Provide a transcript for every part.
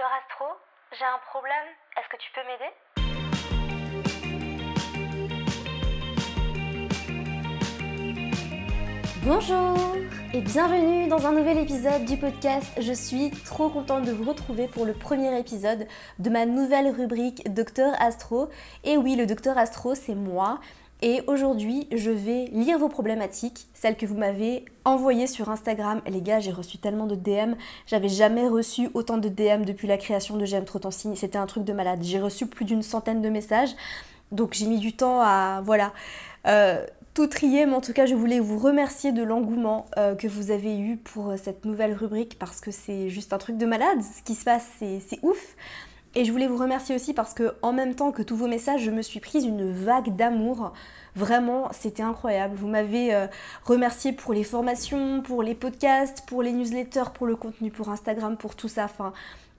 Docteur Astro, j'ai un problème, est-ce que tu peux m'aider? Bonjour et bienvenue dans un nouvel épisode du podcast. Je suis trop contente de vous retrouver pour le premier épisode de ma nouvelle rubrique Docteur Astro. Et oui, le Docteur Astro, c'est moi. Et aujourd'hui, je vais lire vos problématiques, celles que vous m'avez envoyées sur Instagram. Les gars, j'ai reçu tellement de DM. J'avais jamais reçu autant de DM depuis la création de J'aime trop ton. C'était un truc de malade. J'ai reçu plus d'une centaine de messages. Donc j'ai mis du temps à... Voilà. Euh, tout trier, mais en tout cas, je voulais vous remercier de l'engouement euh, que vous avez eu pour euh, cette nouvelle rubrique parce que c'est juste un truc de malade. Ce qui se passe, c'est ouf. Et je voulais vous remercier aussi parce que en même temps que tous vos messages, je me suis prise une vague d'amour. Vraiment, c'était incroyable. Vous m'avez euh, remercié pour les formations, pour les podcasts, pour les newsletters, pour le contenu, pour Instagram, pour tout ça. Enfin,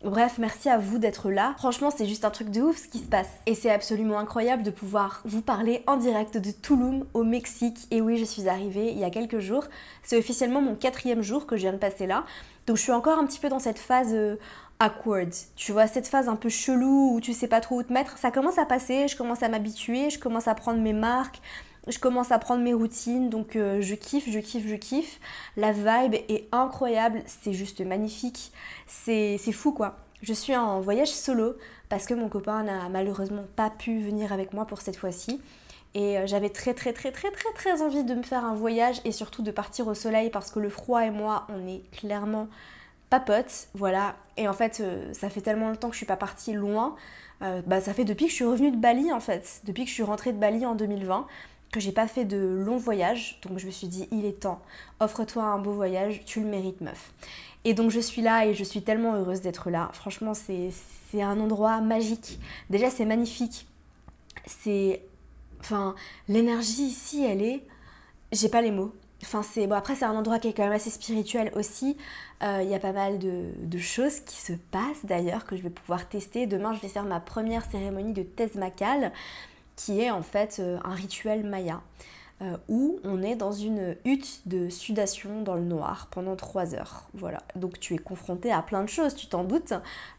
Bref, merci à vous d'être là. Franchement, c'est juste un truc de ouf ce qui se passe. Et c'est absolument incroyable de pouvoir vous parler en direct de Tulum au Mexique. Et oui, je suis arrivée il y a quelques jours. C'est officiellement mon quatrième jour que je viens de passer là. Donc je suis encore un petit peu dans cette phase euh, awkward. Tu vois, cette phase un peu chelou où tu sais pas trop où te mettre. Ça commence à passer, je commence à m'habituer, je commence à prendre mes marques je commence à prendre mes routines, donc euh, je kiffe, je kiffe, je kiffe. La vibe est incroyable, c'est juste magnifique, c'est fou quoi. Je suis en voyage solo parce que mon copain n'a malheureusement pas pu venir avec moi pour cette fois-ci. Et euh, j'avais très très très très très très envie de me faire un voyage et surtout de partir au soleil parce que le froid et moi, on est clairement pas potes, voilà. Et en fait, euh, ça fait tellement longtemps que je suis pas partie loin. bah, ça fait depuis que je suis revenue de Bali en fait, depuis que je suis rentrée de Bali en 2020 que j'ai pas fait de long voyage, donc je me suis dit il est temps, offre-toi un beau voyage, tu le mérites meuf. Et donc je suis là et je suis tellement heureuse d'être là. Franchement c'est un endroit magique. Déjà c'est magnifique. C'est... Enfin l'énergie ici elle est... J'ai pas les mots. Enfin c'est... Bon après c'est un endroit qui est quand même assez spirituel aussi. Euh, il y a pas mal de, choses qui se passent d'ailleurs que je vais pouvoir tester. Demain je vais faire ma première cérémonie de Tezmakal qui est en fait euh, un rituel maya. Euh, où on est dans une hutte de sudation dans le noir pendant trois heures. Voilà, donc tu es confronté à plein de choses, tu t'en doutes.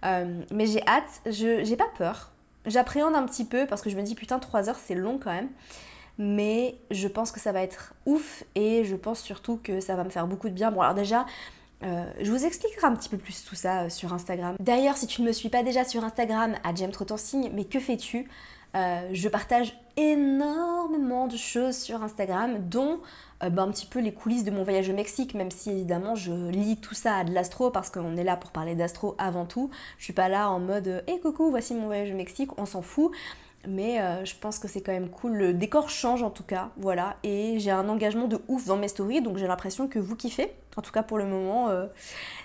Euh, mais j'ai hâte, je j'ai pas peur. J'appréhende un petit peu parce que je me dis putain trois heures c'est long quand même. Mais je pense que ça va être ouf et je pense surtout que ça va me faire beaucoup de bien. Bon alors déjà, je vous expliquerai un petit peu plus tout ça sur Instagram. D'ailleurs, si tu ne me suis pas déjà sur Instagram, à J'aime trop ton signe, mais que fais-tu? Euh, je partage énormément de choses sur Instagram, dont euh, bah, un petit peu les coulisses de mon voyage au Mexique, même si évidemment je lis tout ça à de l'astro parce qu'on est là pour parler d'astro avant tout. Je suis pas là en mode hé hey, coucou, voici mon voyage au Mexique, on s'en fout. Mais euh, je pense que c'est quand même cool. Le décor change en tout cas, voilà. Et j'ai un engagement de ouf dans mes stories, donc j'ai l'impression que vous kiffez. En tout cas pour le moment,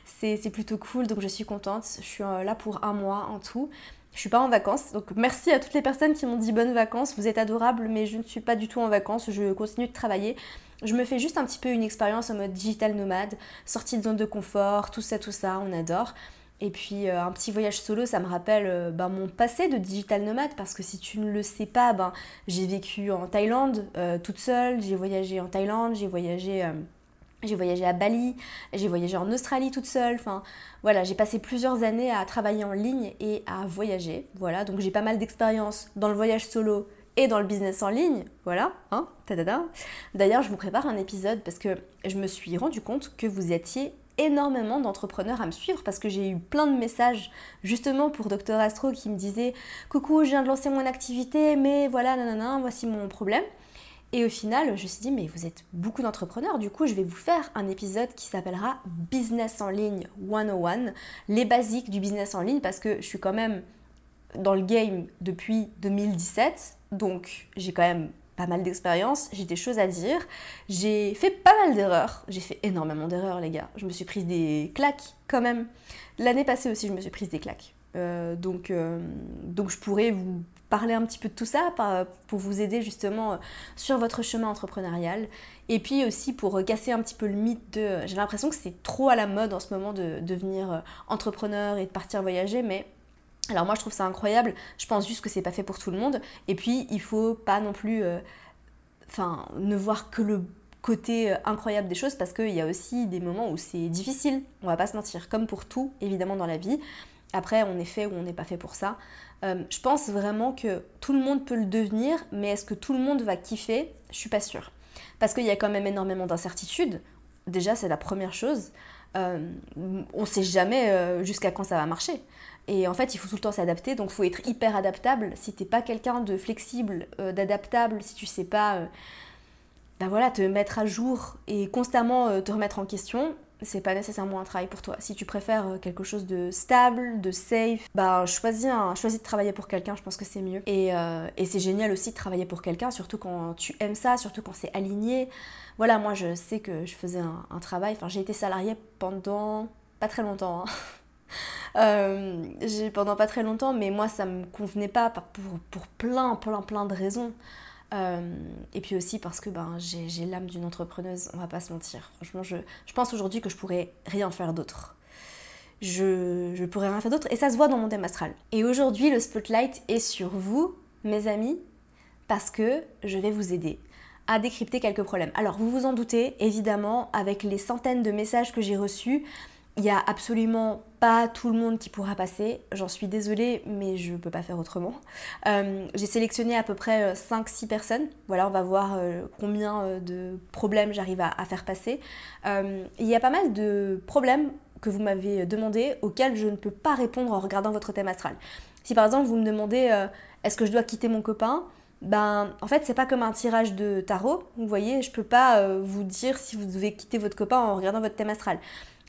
c'est plutôt cool, donc je suis contente. Je suis là pour un mois en tout. Je suis pas en vacances, donc merci à toutes les personnes qui m'ont dit bonnes vacances. Vous êtes adorables, mais je ne suis pas du tout en vacances. Je continue de travailler. Je me fais juste un petit peu une expérience en mode digital nomade, sortie de zone de confort, tout ça, tout ça, on adore. Et puis euh, un petit voyage solo, ça me rappelle euh, ben, mon passé de digital nomade parce que si tu ne le sais pas, ben, j'ai vécu en Thaïlande euh, toute seule, j'ai voyagé en Thaïlande, j'ai voyagé voyagé à Bali, j'ai voyagé en Australie toute seule. Enfin, voilà, j'ai passé plusieurs années à travailler en ligne et à voyager. Voilà, donc j'ai pas mal d'expérience dans le voyage solo et dans le business en ligne. Voilà, hein, D'ailleurs, je vous prépare un épisode parce que je me suis rendu compte que vous étiez énormément d'entrepreneurs à me suivre parce que j'ai eu plein de messages justement pour Dr Astro qui me disait coucou je viens de lancer mon activité mais voilà nanana voici mon problème et au final, je me suis dit, mais vous êtes beaucoup d'entrepreneurs, du coup, je vais vous faire un épisode qui s'appellera Business en ligne 101, les basiques du business en ligne, parce que je suis quand même dans le game depuis 2017, donc j'ai quand même pas mal d'expérience, j'ai des choses à dire, j'ai fait pas mal d'erreurs, j'ai fait énormément d'erreurs les gars, je me suis prise des claques quand même. L'année passée aussi, je me suis prise des claques. Euh, donc, euh, donc je pourrais vous parler un petit peu de tout ça pour vous aider justement sur votre chemin entrepreneurial. Et puis aussi pour casser un petit peu le mythe de... J'ai l'impression que c'est trop à la mode en ce moment de devenir entrepreneur et de partir voyager, mais alors moi je trouve ça incroyable, je pense juste que c'est pas fait pour tout le monde. Et puis il faut pas non plus... Enfin, ne voir que le côté incroyable des choses parce qu'il y a aussi des moments où c'est difficile, on va pas se mentir, comme pour tout évidemment dans la vie. Après, on est fait ou on n'est pas fait pour ça. Euh, je pense vraiment que tout le monde peut le devenir, mais est-ce que tout le monde va kiffer? Je suis pas sûre. Parce qu'il y a quand même énormément d'incertitudes. Déjà, c'est la première chose. Euh, on ne sait jamais euh, jusqu'à quand ça va marcher. Et en fait, il faut tout le temps s'adapter, donc il faut être hyper adaptable. Si t'es pas quelqu'un de flexible, d'adaptable, si tu sais pas, ben voilà, te mettre à jour et constamment te remettre en question, c'est pas nécessairement un travail pour toi. Si tu préfères euh, quelque chose de stable, de safe, bah choisis, choisis de travailler pour quelqu'un, je pense que c'est mieux. Et, euh, et c'est génial aussi de travailler pour quelqu'un, surtout quand tu aimes ça, surtout quand c'est aligné. Voilà, moi je sais que je faisais un, travail, enfin j'ai été salariée pendant pas très longtemps. Hein. Euh, pendant pas très longtemps, mais moi ça me convenait pas pour, pour plein, plein, plein de raisons. Euh, et puis aussi parce que ben, j'ai l'âme d'une entrepreneuse, on va pas se mentir. Franchement, je, je pense aujourd'hui que je pourrais rien faire d'autre. Je, je pourrais rien faire d'autre et ça se voit dans mon thème astral. Et aujourd'hui, le spotlight est sur vous, mes amis, parce que je vais vous aider à décrypter quelques problèmes. Alors, vous vous en doutez, évidemment, avec les centaines de messages que j'ai reçus, il n'y a absolument pas tout le monde qui pourra passer. J'en suis désolée, mais je ne peux pas faire autrement. Euh, j'ai sélectionné à peu près 5-6 euh, personnes. Voilà, on va voir euh, combien de problèmes j'arrive à, faire passer. il y a pas mal de problèmes que vous m'avez demandé auxquels je ne peux pas répondre en regardant votre thème astral. Si par exemple vous me demandez est-ce que je dois quitter mon copain ben, en fait, c'est pas comme un tirage de tarot. Vous voyez, je peux pas vous dire si vous devez quitter votre copain en regardant votre thème astral.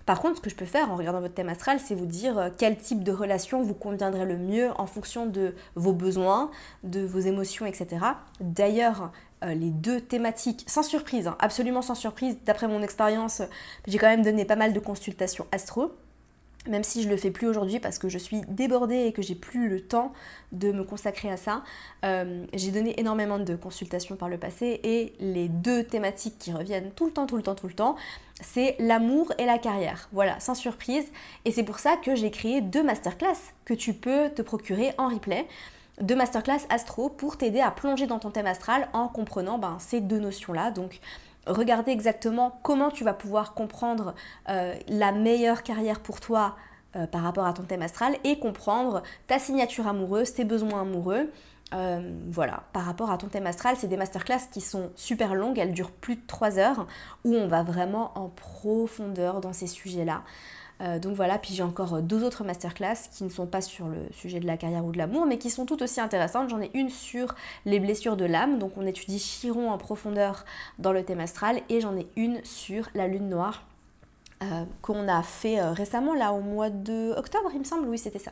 Par contre, ce que je peux faire en regardant votre thème astral, c'est vous dire euh, quel type de relation vous conviendrait le mieux en fonction de vos besoins, de vos émotions, etc. D'ailleurs, euh, les deux thématiques, sans surprise, hein, absolument sans surprise, d'après mon expérience, j'ai quand même donné pas mal de consultations astro même si je le fais plus aujourd'hui parce que je suis débordée et que j'ai plus le temps de me consacrer à ça. Euh, j'ai donné énormément de consultations par le passé et les deux thématiques qui reviennent tout le temps, tout le temps, tout le temps, c'est l'amour et la carrière. Voilà, sans surprise. Et c'est pour ça que j'ai créé deux masterclass que tu peux te procurer en replay. Deux masterclass astro pour t'aider à plonger dans ton thème astral en comprenant ben, ces deux notions-là. Donc regarder exactement comment tu vas pouvoir comprendre euh, la meilleure carrière pour toi euh, par rapport à ton thème astral et comprendre ta signature amoureuse, tes besoins amoureux. Euh, voilà, par rapport à ton thème astral, c'est des masterclass qui sont super longues, elles durent plus de 3 heures, où on va vraiment en profondeur dans ces sujets-là. Euh, donc voilà, puis j'ai encore euh, deux autres masterclass qui ne sont pas sur le sujet de la carrière ou de l'amour, mais qui sont tout aussi intéressantes. J'en ai une sur les blessures de l'âme, donc on étudie Chiron en profondeur dans le thème astral, et j'en ai une sur la lune noire. Euh, qu'on a fait récemment là au mois de octobre il me semble oui c'était ça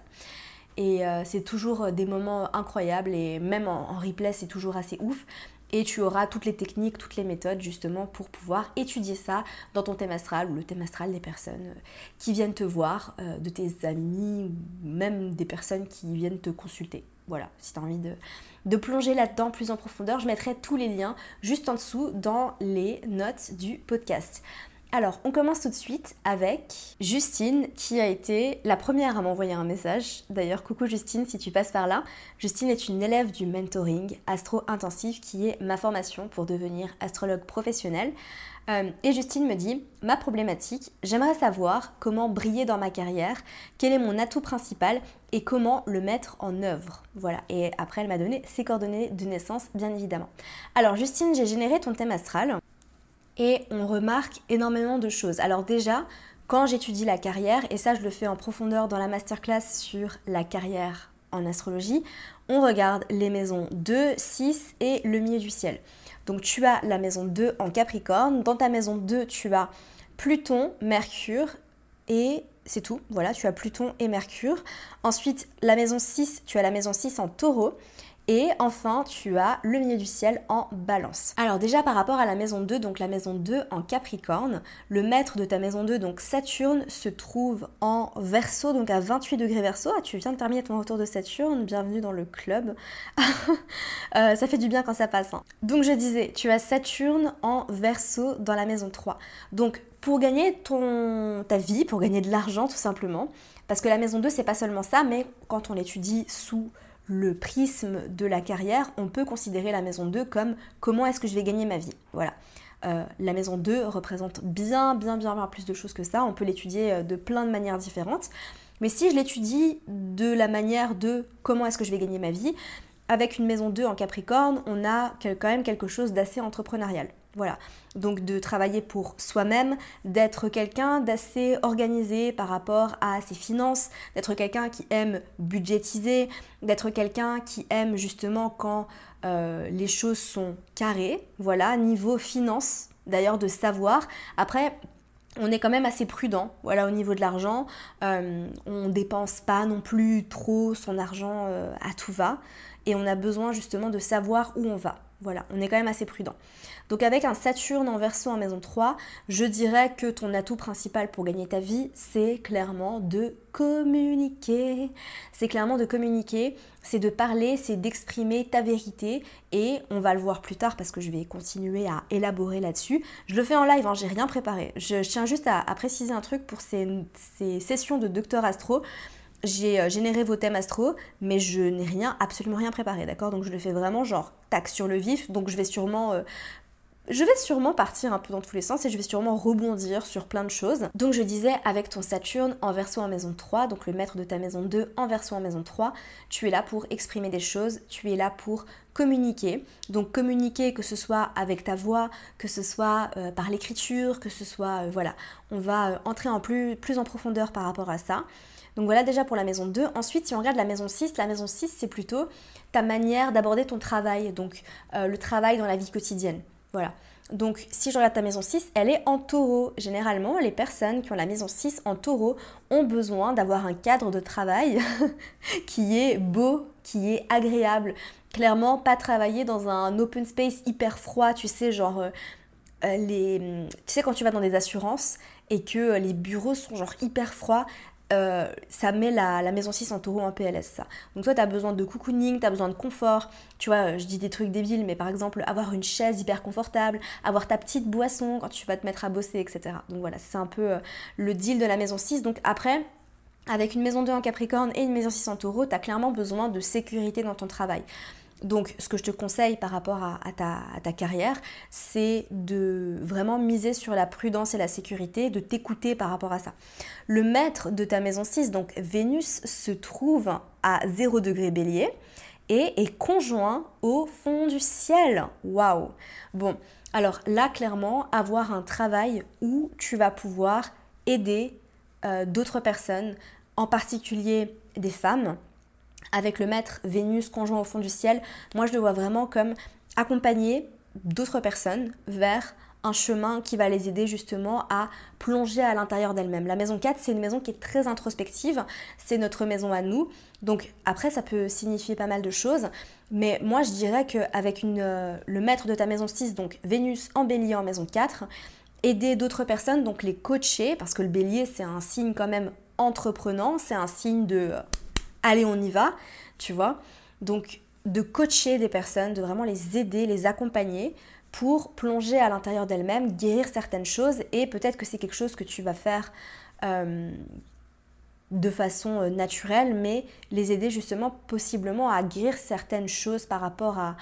et c'est toujours des moments incroyables et même en replay c'est toujours assez ouf et tu auras toutes les techniques, toutes les méthodes justement pour pouvoir étudier ça dans ton thème astral ou le thème astral des personnes euh, qui viennent te voir, euh, de tes amis même des personnes qui viennent te consulter. Voilà, si tu as envie de, de plonger là-dedans plus en profondeur, je mettrai tous les liens juste en dessous dans les notes du podcast. Alors, on commence tout de suite avec Justine qui a été la première à m'envoyer un message. D'ailleurs, coucou Justine si tu passes par là. Justine est une élève du mentoring astro intensif qui est ma formation pour devenir astrologue professionnel. Euh, et Justine me dit Ma problématique, j'aimerais savoir comment briller dans ma carrière, quel est mon atout principal et comment le mettre en œuvre. Voilà, et après elle m'a donné ses coordonnées de naissance, bien évidemment. Alors Justine, j'ai généré ton thème astral et on remarque énormément de choses. Alors déjà, quand j'étudie la carrière, et ça je le fais en profondeur dans la masterclass sur la carrière en astrologie, on regarde les maisons 2, 6 et le milieu du ciel. Donc tu as la maison 2 en Capricorne, dans ta maison 2 tu as Pluton, Mercure et c'est tout, voilà, tu as Pluton et Mercure. Ensuite, la maison 6, tu as la maison 6 en Taureau. Et enfin, tu as le milieu du ciel en balance. Alors déjà par rapport à la maison 2, donc la maison 2 en Capricorne, le maître de ta maison 2, donc Saturne, se trouve en Verseau, donc à 28 degrés Verseau. Ah, tu viens de terminer ton retour de Saturne, bienvenue dans le club. Euh, ça fait du bien quand ça passe. Hein. Donc je disais, tu as Saturne en Verseau dans la maison 3. Donc pour gagner ton, ta vie, pour gagner de l'argent tout simplement, parce que la maison 2 c'est pas seulement ça, mais quand on l'étudie sous le prisme de la carrière, on peut considérer la maison 2 comme comment est-ce que je vais gagner ma vie. Voilà. Euh, la maison 2 représente bien, bien, bien, bien plus de choses que ça. On peut l'étudier euh, de plein de manières différentes. Mais si je l'étudie de la manière de comment est-ce que je vais gagner ma vie, avec une maison 2 en Capricorne, on a quand même quelque chose d'assez entrepreneurial. Voilà. Donc de travailler pour soi-même, d'être quelqu'un d'assez organisé par rapport à ses finances, d'être quelqu'un qui aime budgétiser, d'être quelqu'un qui aime justement quand euh, les choses sont carrées, voilà, niveau finance, d'ailleurs de savoir. Après, on est quand même assez prudent voilà, au niveau de l'argent. Euh, on dépense pas non plus trop son argent euh, à tout va. Et on a besoin justement de savoir où on va. Voilà, on est quand même assez prudent. Donc avec un Saturne en verso en maison 3, je dirais que ton atout principal pour gagner ta vie, c'est clairement de communiquer. C'est clairement de communiquer, c'est de parler, c'est d'exprimer ta vérité et on va le voir plus tard parce que je vais continuer à élaborer là-dessus. Je le fais en live, hein, j'ai rien préparé. Je, tiens juste à, préciser un truc pour ces, ces sessions de Docteur Astro j'ai euh, généré vos thèmes astro, mais je n'ai rien, absolument rien préparé, d'accord? Donc je le fais vraiment genre tac sur le vif, donc je vais sûrement euh, je vais sûrement partir un peu dans tous les sens et je vais sûrement rebondir sur plein de choses. Donc je disais avec ton Saturne en verso en maison 3, donc le maître de ta maison 2 en verso en maison 3, tu es là pour exprimer des choses, tu es là pour communiquer. Donc communiquer que ce soit avec ta voix, que ce soit euh, par l'écriture, que ce soit... Euh, voilà, on va euh, entrer en plus, plus en profondeur par rapport à ça. Donc voilà déjà pour la maison 2. Ensuite, si on regarde la maison 6, la maison 6, c'est plutôt ta manière d'aborder ton travail, donc le travail dans la vie quotidienne. Voilà. Donc si je regarde ta maison 6, elle est en taureau. Généralement, les personnes qui ont la maison 6 en taureau ont besoin d'avoir un cadre de travail qui est beau, qui est agréable. Clairement, pas travailler dans un open space hyper froid, tu sais, genre... Euh, euh, les, tu sais quand tu vas dans des assurances et que les bureaux sont genre hyper froids, euh, ça met la, maison 6 en taureau en PLS ça. Donc toi tu as besoin de cocooning, tu as besoin de confort. Tu vois, je dis des trucs débiles, mais par exemple avoir une chaise hyper confortable, avoir ta petite boisson quand tu vas te mettre à bosser, etc. Donc voilà, c'est un peu euh, le deal de la maison 6. Donc après, avec une maison 2 en Capricorne et une maison 6 en taureau, tu as clairement besoin de sécurité dans ton travail. Donc, ce que je te conseille par rapport à, ta, carrière, c'est de vraiment miser sur la prudence et la sécurité, de t'écouter par rapport à ça. Le maître de ta maison 6, donc Vénus, se trouve à 0 degré bélier et est conjoint au fond du ciel. Waouh Bon, alors là, clairement, avoir un travail où tu vas pouvoir aider euh, d'autres personnes, en particulier des femmes, avec le maître Vénus conjoint au fond du ciel, moi je le vois vraiment comme accompagner d'autres personnes vers un chemin qui va les aider justement à plonger à l'intérieur d'elles-mêmes. La maison 4, c'est une maison qui est très introspective, c'est notre maison à nous. Donc après, ça peut signifier pas mal de choses, mais moi je dirais qu'avec euh, le maître de ta maison 6, donc Vénus en bélier en maison 4, aider d'autres personnes, donc les coacher, parce que le bélier c'est un signe quand même entreprenant, c'est un signe de allez, on y va, tu vois. Donc, de coacher des personnes, de vraiment les aider, les accompagner pour plonger à l'intérieur d'elles-mêmes, guérir certaines choses et peut-être que c'est quelque chose que tu vas faire euh, de façon euh, naturelle, mais les aider justement possiblement à guérir certaines choses par rapport à,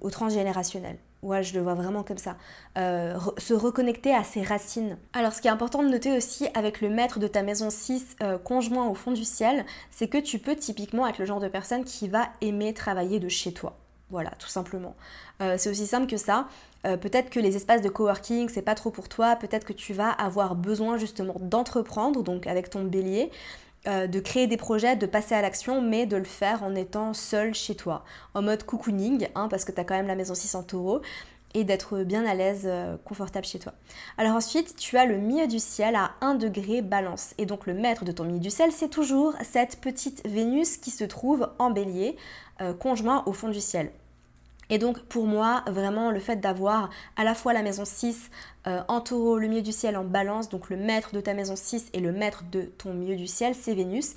au transgénérationnel. Ouais, je le vois vraiment comme ça. Euh, se reconnecter à ses racines. Alors, ce qui est important de noter aussi avec le maître de ta maison 6 euh, conjoint au fond du ciel, c'est que tu peux typiquement être le genre de personne qui va aimer travailler de chez toi. Voilà, tout simplement. Euh, c'est aussi simple que ça. peut-être que les espaces de coworking, c'est pas trop pour toi. Peut-être que tu vas avoir besoin justement d'entreprendre, donc avec ton bélier. Euh, de créer des projets, de passer à l'action, mais de le faire en étant seul chez toi, en mode cocooning, hein, parce que tu as quand même la maison 6 en taureau, et d'être bien à l'aise, euh, confortable chez toi. Alors ensuite, tu as le milieu du ciel à 1 degré balance. Et donc le maître de ton milieu du ciel, c'est toujours cette petite Vénus qui se trouve en bélier, euh, conjoint au fond du ciel. Et donc pour moi, vraiment le fait d'avoir à la fois la maison 6 euh, en taureau, le milieu du ciel en balance, donc le maître de ta maison 6 et le maître de ton milieu du ciel, c'est Vénus.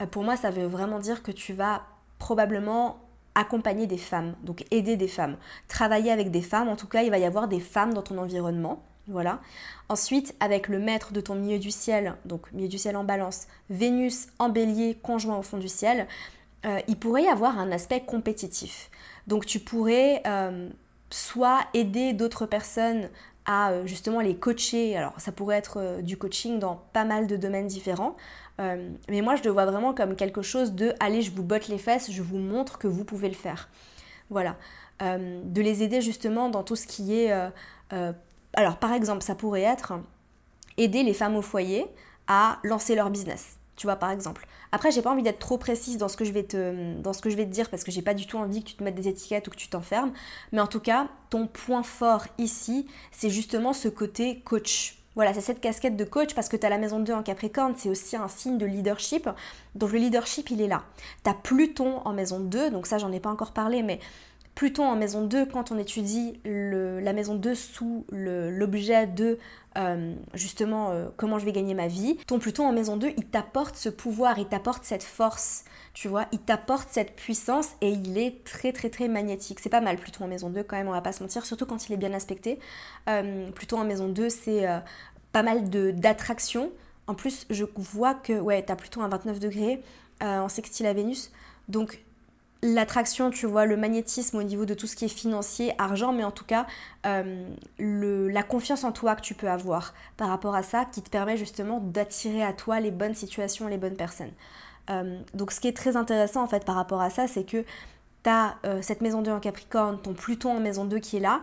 Euh, pour moi, ça veut vraiment dire que tu vas probablement accompagner des femmes, donc aider des femmes, travailler avec des femmes, en tout cas il va y avoir des femmes dans ton environnement. Voilà. Ensuite, avec le maître de ton milieu du ciel, donc milieu du ciel en balance, Vénus en bélier, conjoint au fond du ciel, euh, il pourrait y avoir un aspect compétitif. Donc tu pourrais euh, soit aider d'autres personnes à euh, justement les coacher. Alors ça pourrait être du coaching dans pas mal de domaines différents. mais moi je le vois vraiment comme quelque chose de allez je vous botte les fesses, je vous montre que vous pouvez le faire. Voilà. de les aider justement dans tout ce qui est... alors par exemple ça pourrait être aider les femmes au foyer à lancer leur business. Tu vois par exemple. Après, j'ai pas envie d'être trop précise dans ce que je vais te, dans ce que je vais dire parce que j'ai pas du tout envie que tu te mettes des étiquettes ou que tu t'enfermes. Mais en tout cas, ton point fort ici, c'est justement ce côté coach. Voilà, c'est cette casquette de coach parce que tu as la maison 2 en Capricorne, c'est aussi un signe de leadership. Donc le leadership, il est là. Tu as Pluton en maison 2, donc ça j'en ai pas encore parlé, mais Pluton en maison 2, quand on étudie la maison 2 sous l'objet de euh, justement euh, comment je vais gagner ma vie, ton Pluton en maison 2, il t'apporte ce pouvoir, il t'apporte cette force, tu vois, il t'apporte cette puissance et il est très très très magnétique. C'est pas mal Pluton en maison 2 quand même, on va pas se mentir, surtout quand il est bien aspecté. Euh, Pluton en maison 2, c'est pas mal d'attraction. En plus, je vois que ouais, t'as Pluton à 29 degrés en sextile à Vénus. Donc l'attraction, tu vois, le magnétisme au niveau de tout ce qui est financier, argent, mais en tout cas euh, la confiance en toi que tu peux avoir par rapport à ça qui te permet justement d'attirer à toi les bonnes situations, les bonnes personnes. Euh, donc ce qui est très intéressant en fait par rapport à ça, c'est que tu as euh, cette maison 2 en Capricorne, ton Pluton en maison 2 qui est là,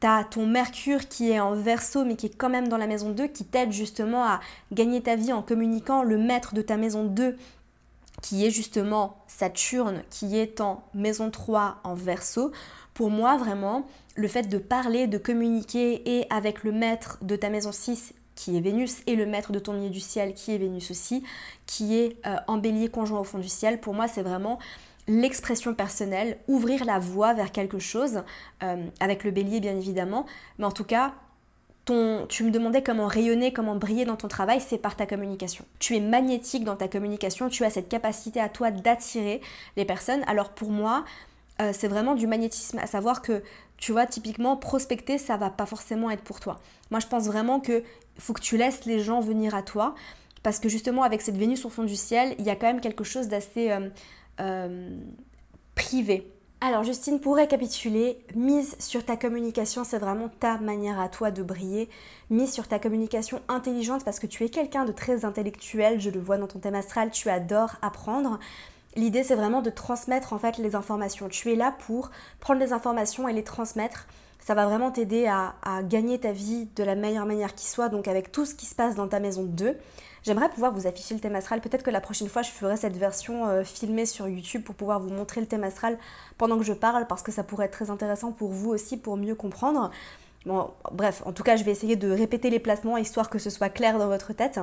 tu as ton Mercure qui est en Verseau mais qui est quand même dans la maison 2 qui t'aide justement à gagner ta vie en communiquant, le maître de ta maison 2 qui est justement Saturne, qui est en maison 3 en verso, pour moi vraiment, le fait de parler, de communiquer et avec le maître de ta maison 6 qui est Vénus et le maître de ton milieu du ciel qui est Vénus aussi, qui est euh, en bélier conjoint au fond du ciel, pour moi c'est vraiment l'expression personnelle, ouvrir la voie vers quelque chose, euh, avec le bélier bien évidemment, mais en tout cas tu me demandais comment rayonner, comment briller dans ton travail, c'est par ta communication. Tu es magnétique dans ta communication, tu as cette capacité à toi d'attirer les personnes. Alors pour moi, euh, c'est vraiment du magnétisme, à savoir que, tu vois, typiquement, prospecter, ça va pas forcément être pour toi. Moi, je pense vraiment que faut que tu laisses les gens venir à toi, parce que justement, avec cette Vénus au fond du ciel, il y a quand même quelque chose d'assez euh, euh, privé alors Justine, pour récapituler, mise sur ta communication, c'est vraiment ta manière à toi de briller. Mise sur ta communication intelligente parce que tu es quelqu'un de très intellectuel, je le vois dans ton thème astral, tu adores apprendre. L'idée c'est vraiment de transmettre en fait les informations. Tu es là pour prendre les informations et les transmettre. Ça va vraiment t'aider à, gagner ta vie de la meilleure manière qui soit, donc avec tout ce qui se passe dans ta maison 2. J'aimerais pouvoir vous afficher le thème astral. Peut-être que la prochaine fois, je ferai cette version euh, filmée sur YouTube pour pouvoir vous montrer le thème astral pendant que je parle, parce que ça pourrait être très intéressant pour vous aussi, pour mieux comprendre. Bon, bref, en tout cas, je vais essayer de répéter les placements, histoire que ce soit clair dans votre tête.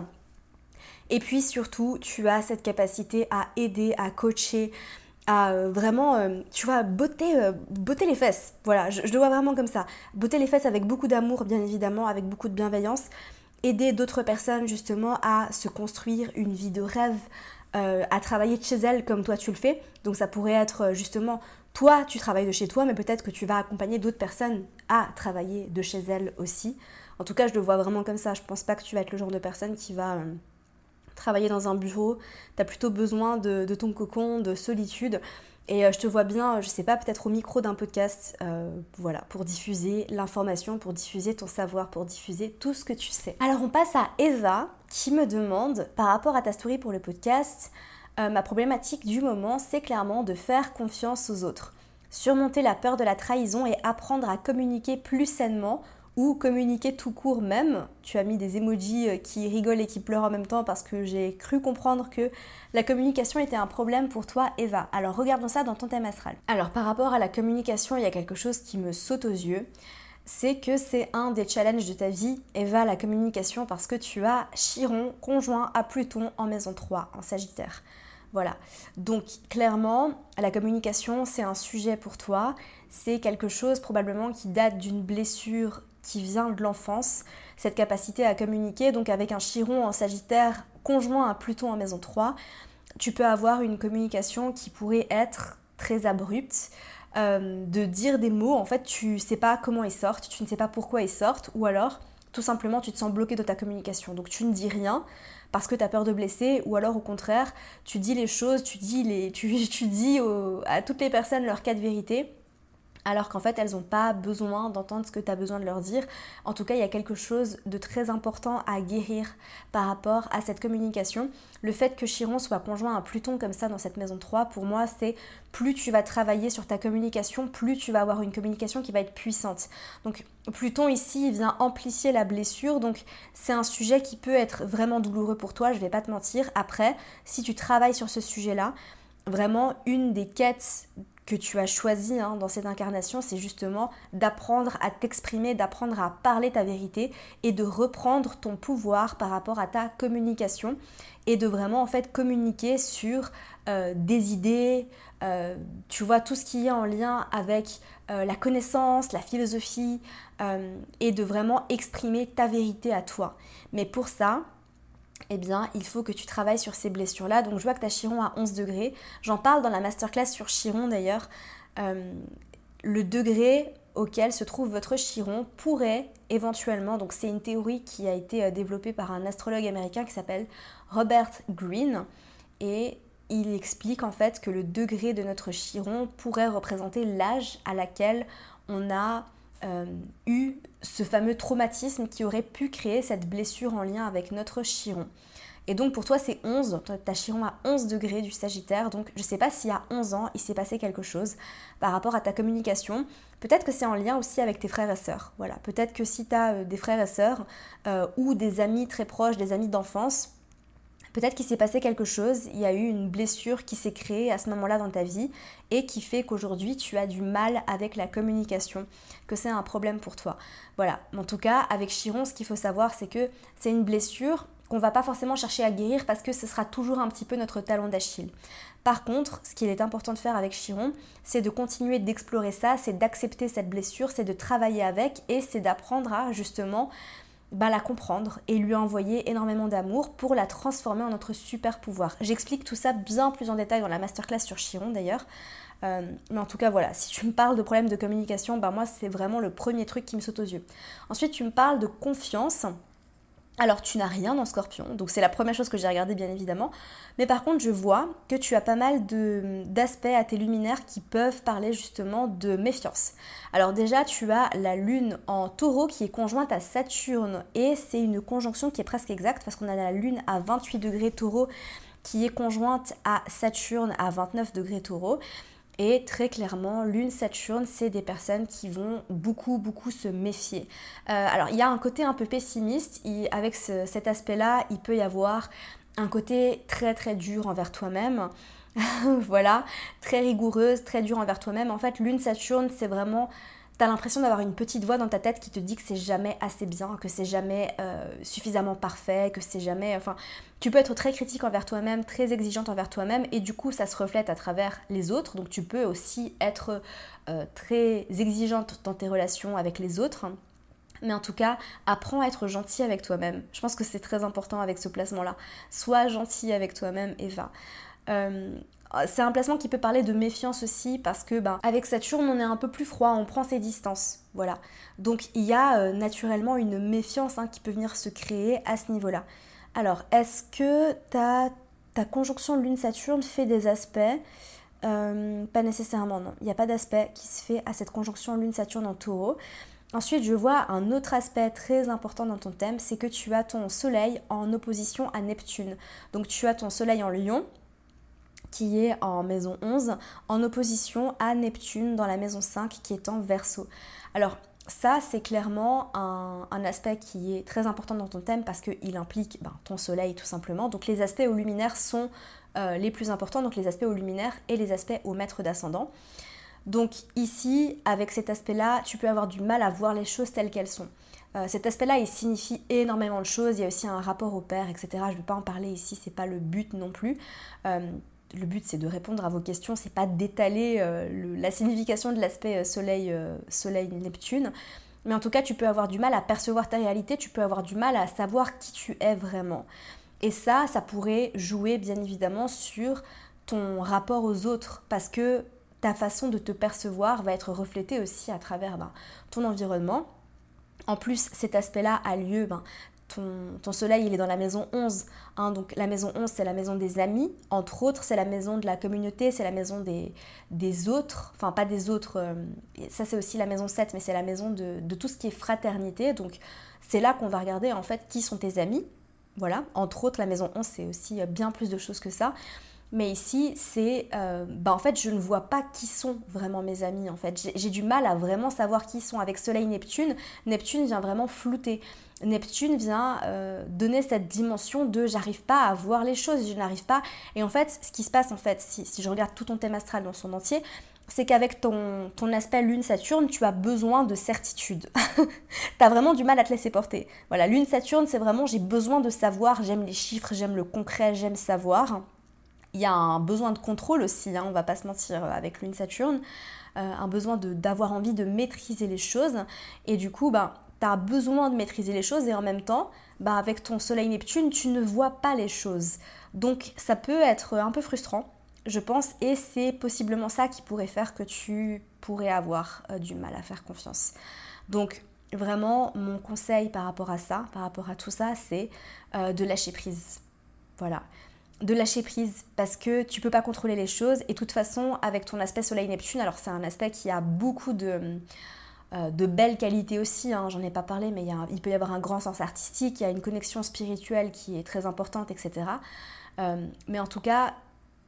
Et puis surtout, tu as cette capacité à aider, à coacher, à euh, vraiment, euh, tu vois, botter, botter les fesses. Voilà, je, je, le vois vraiment comme ça. Botter les fesses avec beaucoup d'amour, bien évidemment, avec beaucoup de bienveillance aider d'autres personnes justement à se construire une vie de rêve, euh, à travailler de chez elles comme toi tu le fais. Donc ça pourrait être euh, justement toi tu travailles de chez toi, mais peut-être que tu vas accompagner d'autres personnes à travailler de chez elles aussi. En tout cas, je le vois vraiment comme ça. Je pense pas que tu vas être le genre de personne qui va euh, travailler dans un bureau. Tu as plutôt besoin de, ton cocon, de solitude. Et euh, je te vois bien, je sais pas, peut-être au micro d'un podcast, euh, voilà, pour diffuser l'information, pour diffuser ton savoir, pour diffuser tout ce que tu sais. Alors on passe à Eva qui me demande, par rapport à ta story pour le podcast, euh, ma problématique du moment, c'est clairement de faire confiance aux autres. Surmonter la peur de la trahison et apprendre à communiquer plus sainement ou communiquer tout court même. Tu as mis des emojis euh, qui rigolent et qui pleurent en même temps parce que j'ai cru comprendre que la communication était un problème pour toi, Eva. Alors regardons ça dans ton thème astral. Alors par rapport à la communication, il y a quelque chose qui me saute aux yeux. C'est que c'est un des challenges de ta vie, Eva, la communication, parce que tu as Chiron conjoint à Pluton en maison 3, en Sagittaire. Voilà. Donc clairement, la communication, c'est un sujet pour toi. C'est quelque chose probablement qui date d'une blessure qui vient de l'enfance, cette capacité à communiquer. Donc avec un chiron en Sagittaire conjoint à Pluton en maison 3, tu peux avoir une communication qui pourrait être très abrupte, euh, de dire des mots, en fait tu sais pas comment ils sortent, tu ne sais pas pourquoi ils sortent, ou alors tout simplement tu te sens bloqué dans ta communication. Donc tu ne dis rien parce que tu as peur de blesser, ou alors au contraire, tu dis les choses, tu dis, les, tu dis à toutes les personnes leur cas de vérité, alors qu'en fait elles n'ont pas besoin d'entendre ce que tu as besoin de leur dire. En tout cas, il y a quelque chose de très important à guérir par rapport à cette communication. Le fait que Chiron soit conjoint à Pluton comme ça dans cette maison 3, pour moi, c'est plus tu vas travailler sur ta communication, plus tu vas avoir une communication qui va être puissante. Donc Pluton ici vient amplifier la blessure, donc c'est un sujet qui peut être vraiment douloureux pour toi, je vais pas te mentir. Après, si tu travailles sur ce sujet-là, vraiment une des quêtes tu as choisi hein, dans cette incarnation, c'est justement d'apprendre à t'exprimer, d'apprendre à parler ta vérité et de reprendre ton pouvoir par rapport à ta communication et de vraiment en fait communiquer sur euh, des idées, euh, tu vois, tout ce qui est en lien avec euh, la connaissance, la philosophie et de vraiment exprimer ta vérité à toi. Mais pour ça, eh bien, il faut que tu travailles sur ces blessures-là. Donc, je vois que tu as Chiron à 11 degrés. J'en parle dans la masterclass sur Chiron d'ailleurs. Euh, le degré auquel se trouve votre Chiron pourrait éventuellement, donc c'est une théorie qui a été euh, développée par un astrologue américain qui s'appelle Robert Greene, et il explique en fait que le degré de notre Chiron pourrait représenter l'âge à laquelle on a euh, eu ce fameux traumatisme qui aurait pu créer cette blessure en lien avec notre chiron. Et donc pour toi c'est 11, ta chiron à 11 degrés du Sagittaire, donc je sais pas y a 11 ans il s'est passé quelque chose par rapport à ta communication. Peut-être que c'est en lien aussi avec tes frères et sœurs. Voilà, peut-être que si tu as euh, des frères et sœurs euh, ou des amis très proches, des amis d'enfance, Peut-être qu'il s'est passé quelque chose, il y a eu une blessure qui s'est créée à ce moment-là dans ta vie et qui fait qu'aujourd'hui tu as du mal avec la communication, que c'est un problème pour toi. Voilà, en tout cas avec Chiron, ce qu'il faut savoir c'est que c'est une blessure qu'on va pas forcément chercher à guérir parce que ce sera toujours un petit peu notre talon d'Achille. Par contre, ce qu'il est important de faire avec Chiron, c'est de continuer d'explorer ça, c'est d'accepter cette blessure, c'est de travailler avec et c'est d'apprendre à justement bah, la comprendre et lui envoyer énormément d'amour pour la transformer en notre super pouvoir. J'explique tout ça bien plus en détail dans la masterclass sur Chiron d'ailleurs. Euh, mais en tout cas, voilà, si tu me parles de problèmes de communication, bah moi, c'est vraiment le premier truc qui me saute aux yeux. Ensuite, tu me parles de confiance. Alors tu n'as rien dans Scorpion, donc c'est la première chose que j'ai regardée bien évidemment. Mais par contre je vois que tu as pas mal d'aspects à tes luminaires qui peuvent parler justement de méfiance. Alors déjà tu as la lune en taureau qui est conjointe à Saturne et c'est une conjonction qui est presque exacte parce qu'on a la lune à 28 degrés taureau qui est conjointe à Saturne à 29 degrés taureau. Et très clairement, Lune, Saturne, c'est des personnes qui vont beaucoup, beaucoup se méfier. Euh, alors, il y a un côté un peu pessimiste. avec cet aspect-là, il peut y avoir un côté très, très dur envers toi-même. voilà, très rigoureuse, très dur envers toi-même. En fait, Lune, Saturne, c'est vraiment t'as l'impression d'avoir une petite voix dans ta tête qui te dit que c'est jamais assez bien, que c'est jamais euh, suffisamment parfait, que c'est jamais. Enfin, tu peux être très critique envers toi-même, très exigeante envers toi-même, et du coup, ça se reflète à travers les autres. Donc, tu peux aussi être euh, très exigeante dans tes relations avec les autres. Mais en tout cas, apprends à être gentil avec toi-même. Je pense que c'est très important avec ce placement-là. Sois gentil avec toi-même et va. Euh, euh, c'est un placement qui peut parler de méfiance aussi parce que ben, avec Saturne on est un peu plus froid, on prend ses distances. Voilà. Donc il y a euh, naturellement une méfiance hein, qui peut venir se créer à ce niveau-là. Alors, est-ce que ta, ta conjonction Lune-Saturne fait des aspects? Euh, Pas nécessairement, non. Il n'y a pas d'aspect qui se fait à cette conjonction Lune-Saturne en taureau. Ensuite, je vois un autre aspect très important dans ton thème, c'est que tu as ton soleil en opposition à Neptune. Donc tu as ton soleil en lion, qui est en maison 11, en opposition à Neptune dans la maison 5 qui est en verso. Alors ça, c'est clairement un, aspect qui est très important dans ton thème parce qu'il implique ben, ton soleil tout simplement. Donc les aspects au luminaire sont euh, les plus importants, donc les aspects au luminaire et les aspects au maître d'ascendant. Donc ici, avec cet aspect-là, tu peux avoir du mal à voir les choses telles qu'elles sont. Euh, cet aspect-là, il signifie énormément de choses. Il y a aussi un rapport au père, etc. Je ne vais pas en parler ici, c'est pas le but non plus. Euh, le but c'est de répondre à vos questions, c'est pas d'étaler euh, la signification de l'aspect euh, soleil, euh, soleil Neptune. Mais en tout cas, tu peux avoir du mal à percevoir ta réalité, tu peux avoir du mal à savoir qui tu es vraiment. Et ça, ça pourrait jouer bien évidemment sur ton rapport aux autres, parce que ta façon de te percevoir va être reflétée aussi à travers ben, ton environnement. En plus, cet aspect-là a lieu ben, ton, soleil, il est dans la maison 11. Hein, donc la maison 11, c'est la maison des amis. Entre autres, c'est la maison de la communauté, c'est la maison des, autres. Enfin, pas des autres. Euh, ça, c'est aussi la maison 7, mais c'est la maison de, de, tout ce qui est fraternité. Donc c'est là qu'on va regarder en fait qui sont tes amis. Voilà. Entre autres, la maison 11, c'est aussi bien plus de choses que ça. Mais ici, c'est, euh, bah en fait, je ne vois pas qui sont vraiment mes amis. En fait, j'ai du mal à vraiment savoir qui sont. Avec Soleil Neptune, Neptune vient vraiment flouter. Neptune vient euh, donner cette dimension de j'arrive pas à voir les choses, je n'arrive pas. Et en fait, ce qui se passe en fait, si, je regarde tout ton thème astral dans son entier, c'est qu'avec ton, ton aspect Lune-Saturne, tu as besoin de certitude. tu as vraiment du mal à te laisser porter. Voilà, Lune-Saturne, c'est vraiment j'ai besoin de savoir, j'aime les chiffres, j'aime le concret, j'aime savoir. Il y a un besoin de contrôle aussi, hein, on va pas se mentir, euh, avec Lune Saturne, euh, un besoin d'avoir envie de maîtriser les choses. Et du coup, ben, tu as besoin de maîtriser les choses et en même temps, ben, avec ton Soleil Neptune, tu ne vois pas les choses. Donc ça peut être un peu frustrant, je pense, et c'est possiblement ça qui pourrait faire que tu pourrais avoir euh, du mal à faire confiance. Donc vraiment, mon conseil par rapport à ça, par rapport à tout ça, c'est de lâcher prise. Voilà de lâcher prise parce que tu peux pas contrôler les choses et de toute façon avec ton aspect Soleil Neptune alors c'est un aspect qui a beaucoup de, euh, de belles qualités aussi hein, j'en ai pas parlé mais il, peut y avoir un grand sens artistique il y a une connexion spirituelle qui est très importante etc euh, mais en tout cas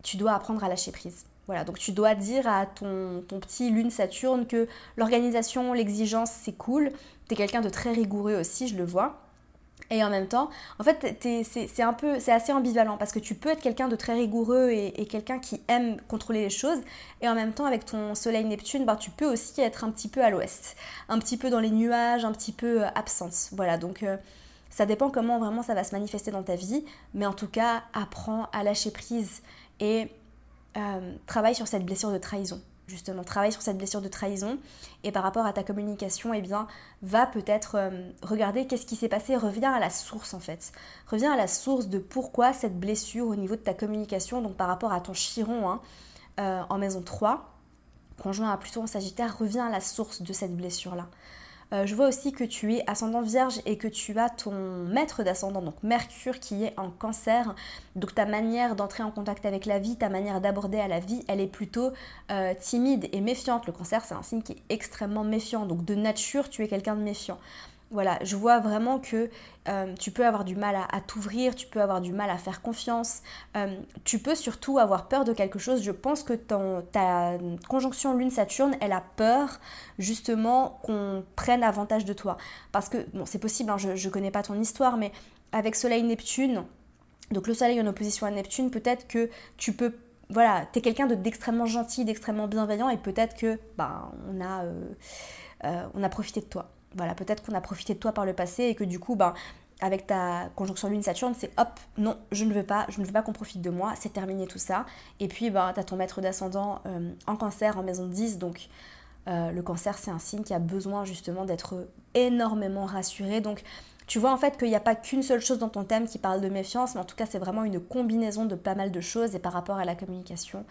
tu dois apprendre à lâcher prise voilà, donc tu dois dire à ton, ton petit lune Saturne que l'organisation, l'exigence, c'est cool. Tu es quelqu'un de très rigoureux aussi, je le vois. Et en même temps, en fait, c'est un peu, c'est assez ambivalent parce que tu peux être quelqu'un de très rigoureux et, quelqu'un qui aime contrôler les choses, et en même temps, avec ton Soleil Neptune, bah, tu peux aussi être un petit peu à l'ouest, un petit peu dans les nuages, un petit peu euh, absente. Voilà, donc euh, ça dépend comment vraiment ça va se manifester dans ta vie, mais en tout cas, apprends à lâcher prise et euh, travaille sur cette blessure de trahison justement, travaille sur cette blessure de trahison et par rapport à ta communication, eh bien, va peut-être euh, regarder qu'est-ce qui s'est passé, reviens à la source en fait. Reviens à la source de pourquoi cette blessure au niveau de ta communication, donc par rapport à ton chiron hein, euh, en maison 3, conjoint à Pluton en Sagittaire, reviens à la source de cette blessure-là. Euh, je vois aussi que tu es ascendant vierge et que tu as ton maître d'ascendant, donc Mercure qui est en cancer. Donc ta manière d'entrer en contact avec la vie, ta manière d'aborder à la vie, elle est plutôt euh, timide et méfiante. Le cancer, c'est un signe qui est extrêmement méfiant. Donc de nature, tu es quelqu'un de méfiant voilà, je vois vraiment que euh, tu peux avoir du mal à, t'ouvrir, tu peux avoir du mal à faire confiance, euh, tu peux surtout avoir peur de quelque chose. Je pense que ta conjonction Lune-Saturne, elle a peur justement qu'on prenne avantage de toi. Parce que, bon, c'est possible, hein, je ne connais pas ton histoire, mais avec Soleil-Neptune, donc le Soleil en opposition à Neptune, peut-être que tu peux voilà, tu es quelqu'un d'extrêmement gentil, d'extrêmement bienveillant et peut-être que bah, on, a, euh, on a profité de toi. Voilà, peut-être qu'on a profité de toi par le passé et que du coup, ben, avec ta conjonction Lune-Saturne, c'est hop, non, je ne veux pas, je ne veux pas qu'on profite de moi, c'est terminé tout ça. Et puis, ben, tu as ton maître d'ascendant euh, en cancer, en maison 10, donc euh, le cancer, c'est un signe qui a besoin justement d'être énormément rassuré. Donc, tu vois en fait qu'il n'y a pas qu'une seule chose dans ton thème qui parle de méfiance, mais en tout cas c'est vraiment une combinaison de pas mal de choses et par rapport à la communication. Et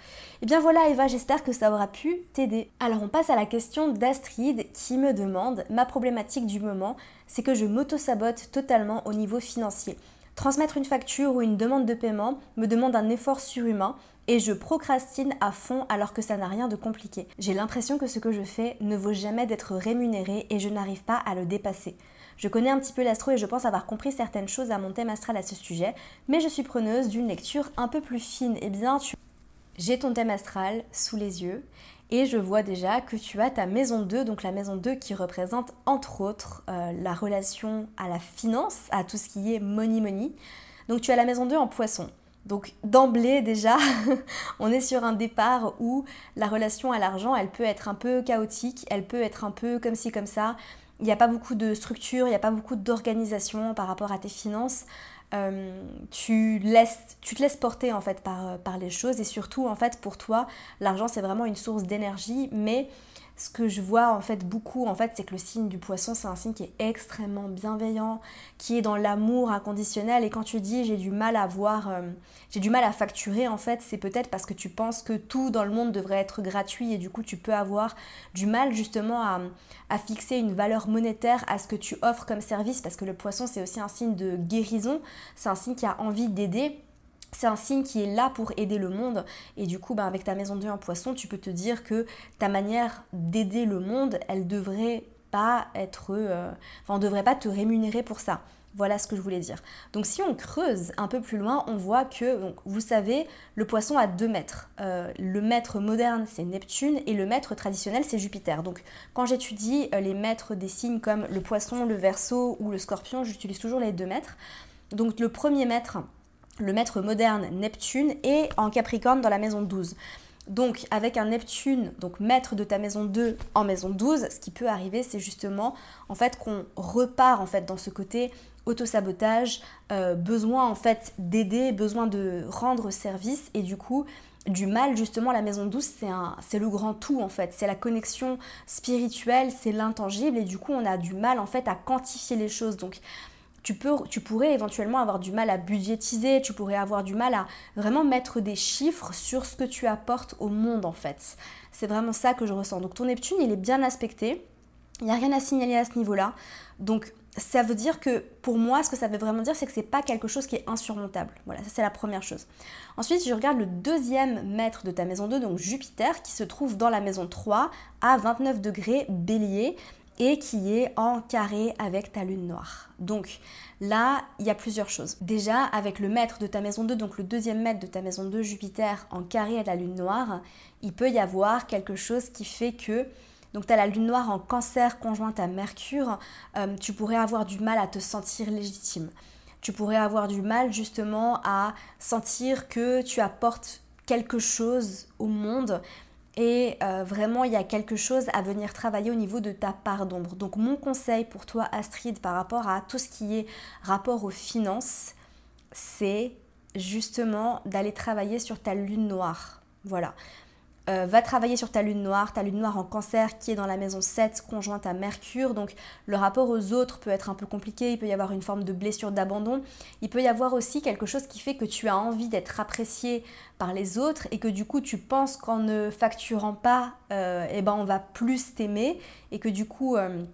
eh bien voilà Eva, j'espère que ça aura pu t'aider. Alors on passe à la question d'Astrid qui me demande ma problématique du moment, c'est que je m'auto-sabote totalement au niveau financier. Transmettre une facture ou une demande de paiement me demande un effort surhumain et je procrastine à fond alors que ça n'a rien de compliqué. J'ai l'impression que ce que je fais ne vaut jamais d'être rémunéré et je n'arrive pas à le dépasser. Je connais un petit peu l'astro et je pense avoir compris certaines choses à mon thème astral à ce sujet, mais je suis preneuse d'une lecture un peu plus fine. Eh bien, tu... j'ai ton thème astral sous les yeux et je vois déjà que tu as ta maison 2, donc la maison 2 qui représente entre autres euh, la relation à la finance, à tout ce qui est money money. Donc tu as la maison 2 en poisson. Donc d'emblée déjà, on est sur un départ où la relation à l'argent, elle peut être un peu chaotique, elle peut être un peu comme ci comme ça il n'y a pas beaucoup de structure, il n'y a pas beaucoup d'organisation par rapport à tes finances. Euh, tu, laisses, tu te laisses porter en fait par, par les choses et surtout en fait pour toi l'argent c'est vraiment une source d'énergie mais ce que je vois en fait beaucoup, en fait, c'est que le signe du poisson, c'est un signe qui est extrêmement bienveillant, qui est dans l'amour inconditionnel. Et quand tu dis j'ai du mal à voir, euh, j'ai du mal à facturer, en fait, c'est peut-être parce que tu penses que tout dans le monde devrait être gratuit et du coup tu peux avoir du mal justement à, à fixer une valeur monétaire à ce que tu offres comme service. Parce que le poisson c'est aussi un signe de guérison, c'est un signe qui a envie d'aider c'est un signe qui est là pour aider le monde. Et du coup, bah, avec ta maison 2 en poisson, tu peux te dire que ta manière d'aider le monde, elle devrait pas être. Euh, enfin, on devrait pas te rémunérer pour ça. Voilà ce que je voulais dire. Donc si on creuse un peu plus loin, on voit que, vous savez, le poisson a deux maîtres. Euh, le maître moderne, c'est Neptune, et le maître traditionnel, c'est Jupiter. Donc quand j'étudie euh, les maîtres des signes comme le poisson, le verso ou le scorpion, j'utilise toujours les deux maîtres. Donc le premier maître, le maître moderne Neptune est en Capricorne dans la maison 12. Donc avec un Neptune, donc maître de ta maison 2 en maison 12, ce qui peut arriver, c'est justement en fait qu'on repart en fait dans ce côté autosabotage, euh, besoin en fait d'aider, besoin de rendre service et du coup du mal justement la maison 12 c'est c'est le grand tout en fait c'est la connexion spirituelle c'est l'intangible et du coup on a du mal en fait à quantifier les choses donc tu, peux, tu pourrais éventuellement avoir du mal à budgétiser, tu pourrais avoir du mal à vraiment mettre des chiffres sur ce que tu apportes au monde en fait. C'est vraiment ça que je ressens. Donc ton Neptune, il est bien aspecté. Il n'y a rien à signaler à ce niveau-là. Donc ça veut dire que pour moi, ce que ça veut vraiment dire, c'est que c'est pas quelque chose qui est insurmontable. Voilà, ça c'est la première chose. Ensuite, je regarde le deuxième maître de ta maison 2, donc Jupiter, qui se trouve dans la maison 3 à 29 degrés bélier et qui est en carré avec ta lune noire. Donc là, il y a plusieurs choses. Déjà, avec le maître de ta maison 2, donc le deuxième maître de ta maison 2, Jupiter, en carré à la lune noire, il peut y avoir quelque chose qui fait que donc tu as la lune noire en cancer conjointe à Mercure, euh, tu pourrais avoir du mal à te sentir légitime. Tu pourrais avoir du mal justement à sentir que tu apportes quelque chose au monde et euh, vraiment, il y a quelque chose à venir travailler au niveau de ta part d'ombre. Donc mon conseil pour toi, Astrid, par rapport à tout ce qui est rapport aux finances, c'est justement d'aller travailler sur ta lune noire. Voilà. Euh, va travailler sur ta lune noire, ta lune noire en cancer qui est dans la maison 7 conjointe à Mercure. Donc le rapport aux autres peut être un peu compliqué, il peut y avoir une forme de blessure d'abandon. Il peut y avoir aussi quelque chose qui fait que tu as envie d'être apprécié par les autres et que du coup tu penses qu'en ne facturant pas, euh, eh ben on va plus t'aimer et que du coup... Euh,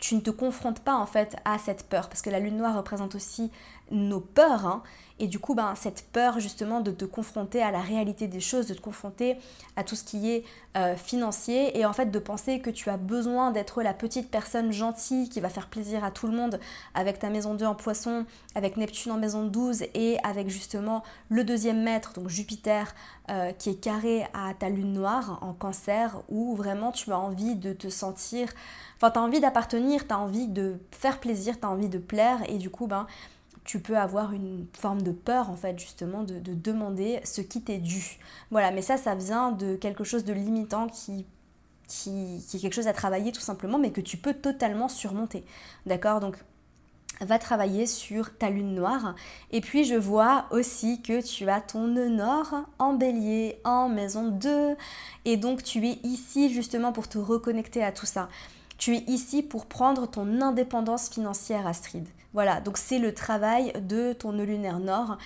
tu ne te confrontes pas en fait à cette peur parce que la lune noire représente aussi nos peurs hein, et du coup, ben, cette peur justement de te confronter à la réalité des choses, de te confronter à tout ce qui est euh, financier et en fait de penser que tu as besoin d'être la petite personne gentille qui va faire plaisir à tout le monde avec ta maison 2 en poisson, avec Neptune en maison 12 et avec justement le deuxième maître, donc Jupiter, euh, qui est carré à ta lune noire en cancer où vraiment tu as envie de te sentir, enfin tu as envie d'appartenir, tu as envie de faire plaisir, tu as envie de plaire et du coup, ben tu peux avoir une forme de peur en fait justement de, demander ce qui t'est dû. Voilà, mais ça, ça vient de quelque chose de limitant qui, qui, qui est quelque chose à travailler tout simplement, mais que tu peux totalement surmonter. D'accord? Donc va travailler sur ta lune noire. Et puis je vois aussi que tu as ton nœud nord en bélier, en maison 2. Et donc tu es ici justement pour te reconnecter à tout ça. Tu es ici pour prendre ton indépendance financière, Astrid. Voilà, donc c'est le travail de ton nœud lunaire nord.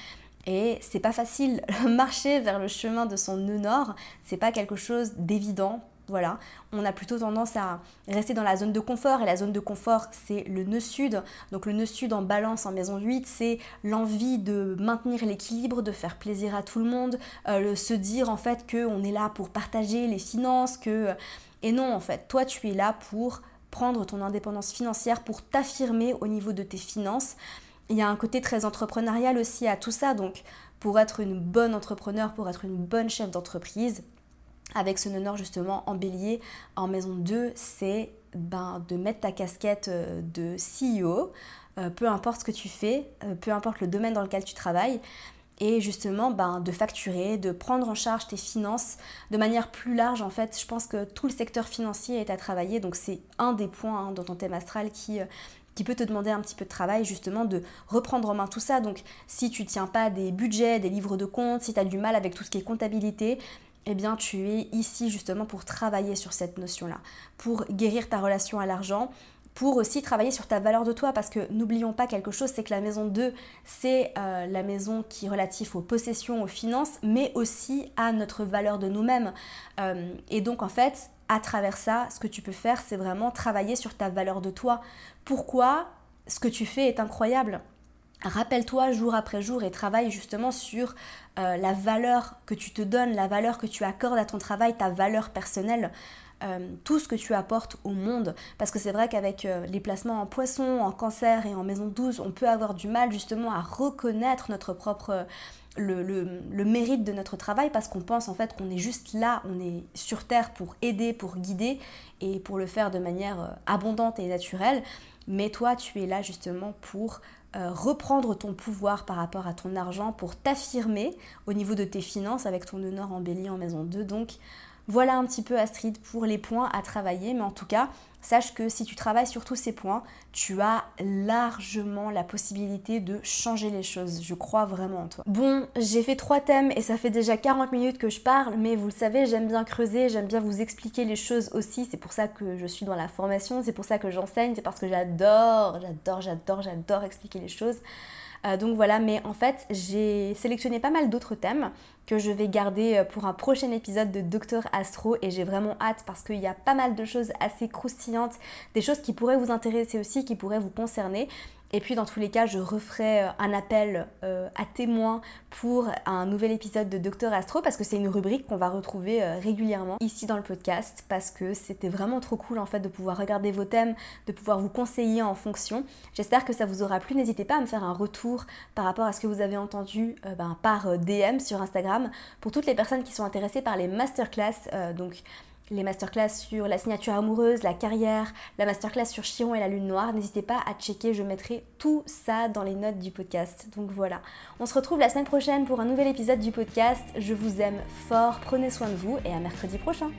Et c'est pas facile. Marcher vers le chemin de son nœud nord, c'est pas quelque chose d'évident. Voilà, on a plutôt tendance à rester dans la zone de confort et la zone de confort c'est le nœud sud. Donc le nœud sud en balance en maison 8, c'est l'envie de maintenir l'équilibre, de faire plaisir à tout le monde, euh, se dire en fait qu'on est là pour partager les finances, que et non, en fait, toi, tu es là pour ton indépendance financière, pour t'affirmer au niveau de tes finances. Il y a un côté très entrepreneurial aussi à tout ça. Donc, pour être une bonne entrepreneur, pour être une bonne chef d'entreprise, avec ce nœud justement en bélier en maison 2, c'est ben, de mettre ta casquette euh, de CEO, euh, peu importe ce que tu fais, euh, peu importe le domaine dans lequel tu travailles, et justement ben, de facturer, de prendre en charge tes finances de manière plus large. En fait, je pense que tout le secteur financier est à travailler, donc c'est un des points hein, dans ton thème astral qui, euh, qui peut te demander un petit peu de travail, justement de reprendre en main tout ça. Donc si tu tiens pas des budgets, des livres de compte, si tu as du mal avec tout ce qui est comptabilité, eh bien tu es ici justement pour travailler sur cette notion-là, pour guérir ta relation à l'argent, pour aussi travailler sur ta valeur de toi parce que n'oublions pas quelque chose, c'est que la maison 2, c'est euh, la maison qui est relative aux possessions, aux finances, mais aussi à notre valeur de nous-mêmes. Euh, et donc en fait, à travers ça, ce que tu peux faire, c'est vraiment travailler sur ta valeur de toi. Pourquoi ce que tu fais est incroyable? Rappelle-toi jour après jour et travaille justement sur euh, la valeur que tu te donnes, la valeur que tu accordes à ton travail, ta valeur personnelle. Euh, tout ce que tu apportes au monde. Parce que c'est vrai qu'avec euh, les placements en poisson, en cancer et en maison 12, on peut avoir du mal justement à reconnaître notre propre... Le, le, mérite de notre travail parce qu'on pense en fait qu'on est juste là, on est sur Terre pour aider, pour guider et pour le faire de manière euh, abondante et naturelle. Mais toi, tu es là justement pour reprendre ton pouvoir par rapport à ton argent, pour t'affirmer au niveau de tes finances avec ton honneur embelli en maison 2. Donc, voilà un petit peu Astrid pour les points à travailler, mais en tout cas, sache que si tu travailles sur tous ces points, tu as largement la possibilité de changer les choses. Je crois vraiment en toi. Bon, j'ai fait trois thèmes et ça fait déjà 40 minutes que je parle, mais vous le savez, j'aime bien creuser, j'aime bien vous expliquer les choses aussi. C'est pour ça que je suis dans la formation, c'est pour ça que j'enseigne, c'est parce que j'adore, j'adore, j'adore, j'adore expliquer les choses. Euh, donc voilà, mais en fait, j'ai sélectionné pas mal d'autres thèmes que je vais garder euh, pour un prochain épisode de Docteur Astro et j'ai vraiment hâte parce qu'il y a pas mal de choses assez croustillantes, des choses qui pourraient vous intéresser aussi, qui pourraient vous concerner. Et puis dans tous les cas, je referai euh, un appel euh, à témoins pour un nouvel épisode de Docteur Astro parce que c'est une rubrique qu'on va retrouver euh, régulièrement ici dans le podcast parce que c'était vraiment trop cool en fait de pouvoir regarder vos thèmes, de pouvoir vous conseiller en fonction. J'espère que ça vous aura plu. N'hésitez pas à me faire un retour par rapport à ce que vous avez entendu ben, par DM sur Instagram. Pour toutes les personnes qui sont intéressées par les masterclass, donc les masterclass sur la signature amoureuse, la carrière, la masterclass sur Chiron et la lune noire. N'hésitez pas à checker, je mettrai tout ça dans les notes du podcast. Donc voilà, on se retrouve la semaine prochaine pour un nouvel épisode du podcast. Je vous aime fort, prenez soin de vous et à mercredi prochain.